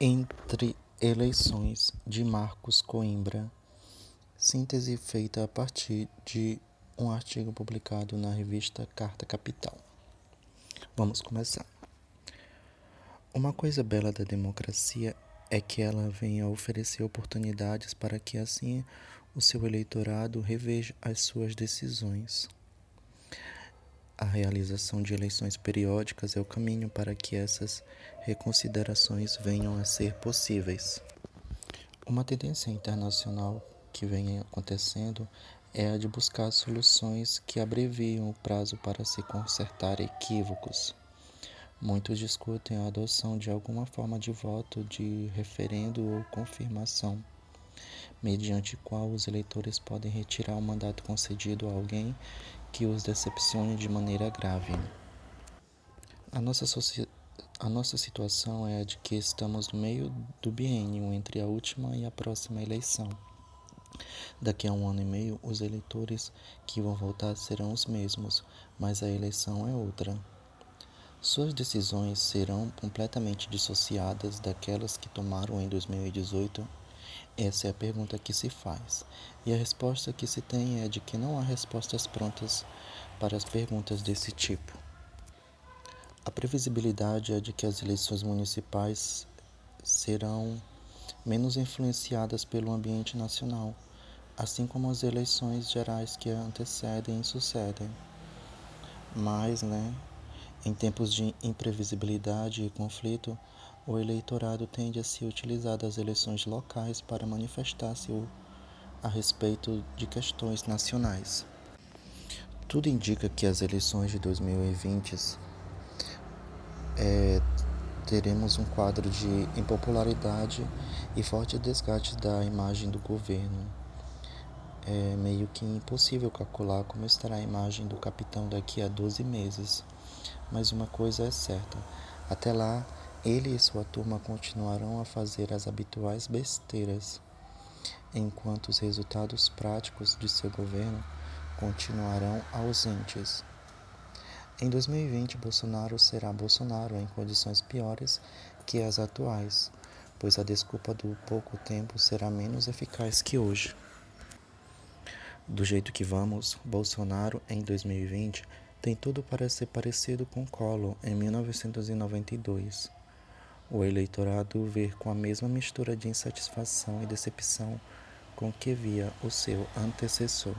Entre eleições de Marcos Coimbra, síntese feita a partir de um artigo publicado na revista Carta Capital. Vamos começar. Uma coisa bela da democracia é que ela vem a oferecer oportunidades para que assim o seu eleitorado reveja as suas decisões. A realização de eleições periódicas é o caminho para que essas reconsiderações venham a ser possíveis. Uma tendência internacional que vem acontecendo é a de buscar soluções que abreviam o prazo para se consertar equívocos. Muitos discutem a adoção de alguma forma de voto de referendo ou confirmação mediante qual os eleitores podem retirar o mandato concedido a alguém que os decepcione de maneira grave. A nossa, a nossa situação é a de que estamos no meio do biênio entre a última e a próxima eleição. Daqui a um ano e meio, os eleitores que vão votar serão os mesmos, mas a eleição é outra. Suas decisões serão completamente dissociadas daquelas que tomaram em 2018 essa é a pergunta que se faz. E a resposta que se tem é de que não há respostas prontas para as perguntas desse tipo. A previsibilidade é de que as eleições municipais serão menos influenciadas pelo ambiente nacional, assim como as eleições gerais que antecedem e sucedem. Mas, né, em tempos de imprevisibilidade e conflito, o eleitorado tende a se utilizar das eleições locais para manifestar-se a respeito de questões nacionais. Tudo indica que as eleições de 2020 é, teremos um quadro de impopularidade e forte desgaste da imagem do governo. É meio que impossível calcular como estará a imagem do capitão daqui a 12 meses. Mas uma coisa é certa: até lá ele e sua turma continuarão a fazer as habituais besteiras, enquanto os resultados práticos de seu governo continuarão ausentes. Em 2020, Bolsonaro será Bolsonaro em condições piores que as atuais, pois a desculpa do pouco tempo será menos eficaz que hoje. Do jeito que vamos, Bolsonaro em 2020 tem tudo para ser parecido com Collor em 1992 o eleitorado ver com a mesma mistura de insatisfação e decepção com que via o seu antecessor.